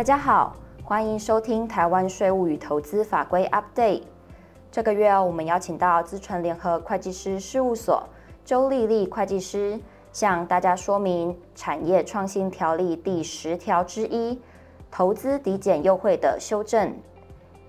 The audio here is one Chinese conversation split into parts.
大家好，欢迎收听台湾税务与投资法规 Update。这个月我们邀请到资诚联合会计师事务所周丽丽会计师，向大家说明产业创新条例第十条之一投资抵减优惠的修正。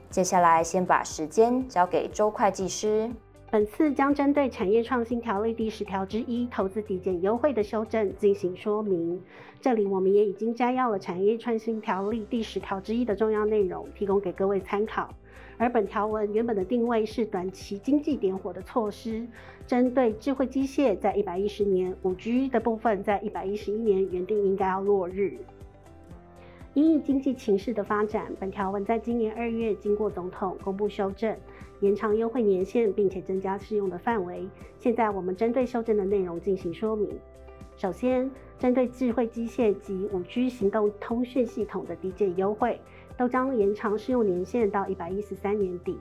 接下来先把时间交给周会计师。本次将针对产业创新条例第十条之一投资抵减优惠的修正进行说明。这里我们也已经摘要了产业创新条例第十条之一的重要内容，提供给各位参考。而本条文原本的定位是短期经济点火的措施，针对智慧机械在一百一十年、五 G 的部分在一百一十一年原定应该要落日。因应经济情势的发展，本条文在今年二月经过总统公布修正，延长优惠年限，并且增加适用的范围。现在我们针对修正的内容进行说明。首先，针对智慧机械及五 G 行动通讯系统的抵减优惠，都将延长适用年限到一百一十三年底。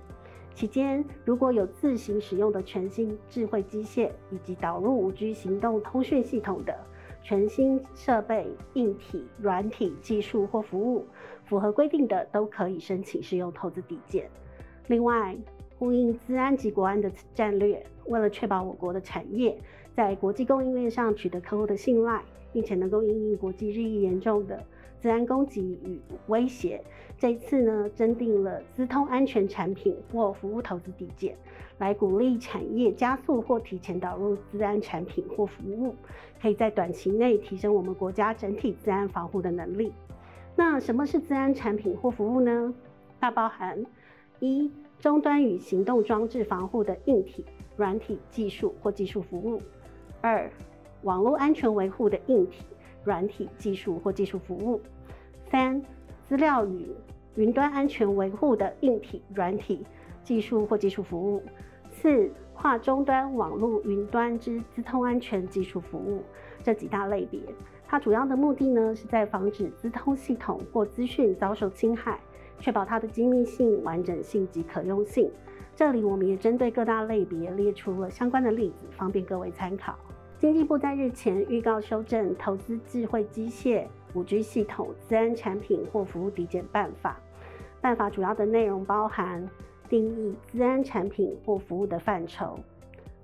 期间，如果有自行使用的全新智慧机械以及导入五 G 行动通讯系统的，全新设备、硬体、软体、技术或服务符合规定的，都可以申请适用投资抵减。另外，呼应资安及国安的战略，为了确保我国的产业在国际供应链上取得客户的信赖，并且能够应应国际日益严重的资安攻击与威胁，这一次呢，增订了资通安全产品或服务投资抵减。来鼓励产业加速或提前导入资安产品或服务，可以在短期内提升我们国家整体资安防护的能力。那什么是资安产品或服务呢？它包含一、终端与行动装置防护的硬体、软体技术或技术服务；二、网络安全维护的硬体、软体技术或技术服务；三、资料与云端安全维护的硬体、软体技术或技术服务。四、跨终端网络云端之资通安全技术服务，这几大类别，它主要的目的呢，是在防止资通系统或资讯遭受侵害，确保它的机密性、完整性及可用性。这里我们也针对各大类别列出了相关的例子，方便各位参考。经济部在日前预告修正《投资智慧机械、五 G 系统、资安产品或服务抵减办法》，办法主要的内容包含。定义资安产品或服务的范畴。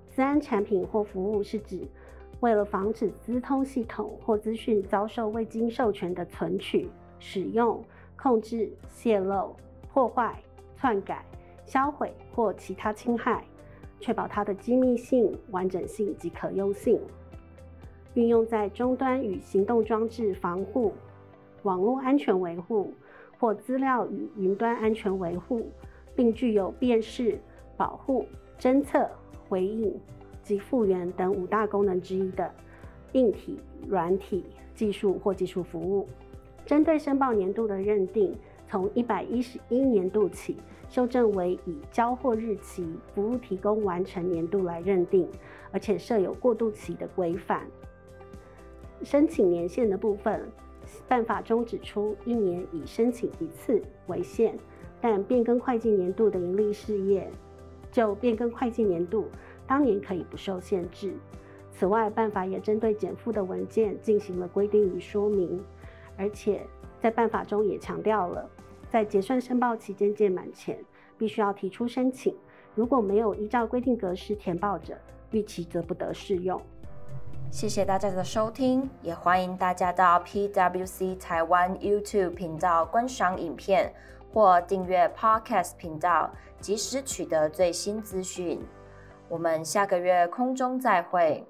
资安产品或服务是指为了防止资通系统或资讯遭受未经授权的存取、使用、控制、泄露、破坏、篡改、销毁或其他侵害，确保它的机密性、完整性及可用性。运用在终端与行动装置防护、网络安全维护或资料与云端安全维护。并具有辨识、保护、侦测、回应及复原等五大功能之一的硬体、软体技术或技术服务。针对申报年度的认定，从一百一十一年度起修正为以交货日期、服务提供完成年度来认定，而且设有过渡期的规范。申请年限的部分，办法中指出，一年以申请一次为限。但变更会计年度的盈利事业，就变更会计年度当年可以不受限制。此外，办法也针对减负的文件进行了规定与说明，而且在办法中也强调了，在结算申报期间届满前，必须要提出申请。如果没有依照规定格式填报者，逾期则不得适用。谢谢大家的收听，也欢迎大家到 PWC 台湾 YouTube 频道观赏影片。或订阅 Podcast 频道，及时取得最新资讯。我们下个月空中再会。